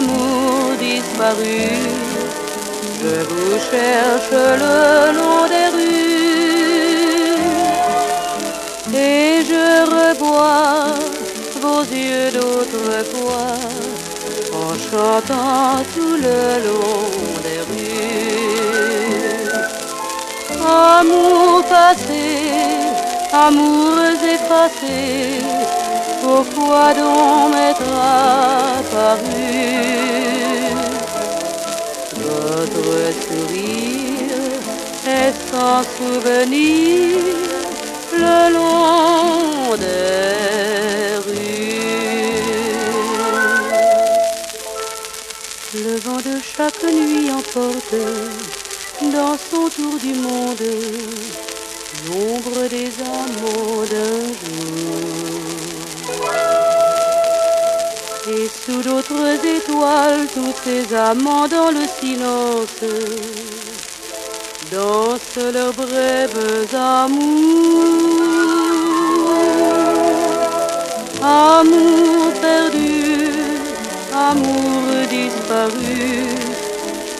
disparu. Je vous cherche le long des rues et je revois vos yeux d'autrefois en chantant tout le long des rues. Amour passé, amours effacés, pourquoi donc m'être apparu Votre sourire est sans souvenir le long des rues. Le vent de chaque nuit emporte dans son tour du monde l'ombre des amants sous d'autres étoiles, tous ces amants dans le silence. Dansent leurs brèves amours. Amour perdu, amour disparu,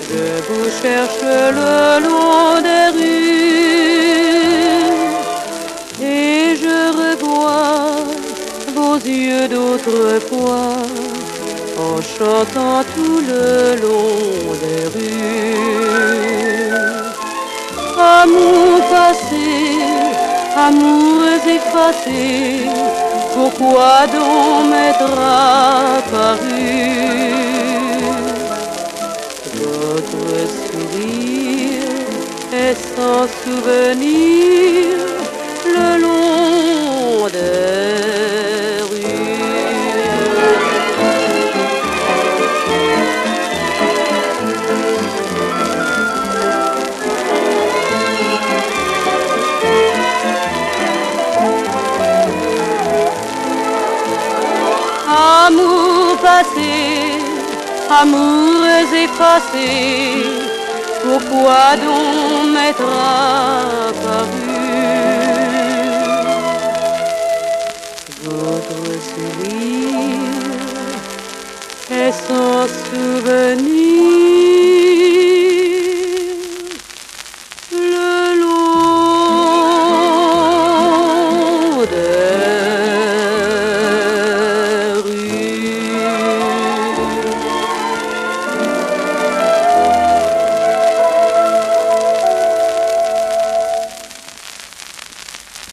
je vous cherche le long des rues. Et je revois vos yeux d'autrefois en chantant tout le long des rues. Amour passé, amours effacés, pourquoi donc m'être apparu Votre sourire est sans souvenir le long des passé, amours effacés, pourquoi donc m'être apparu? Votre sourire est sans souvenir.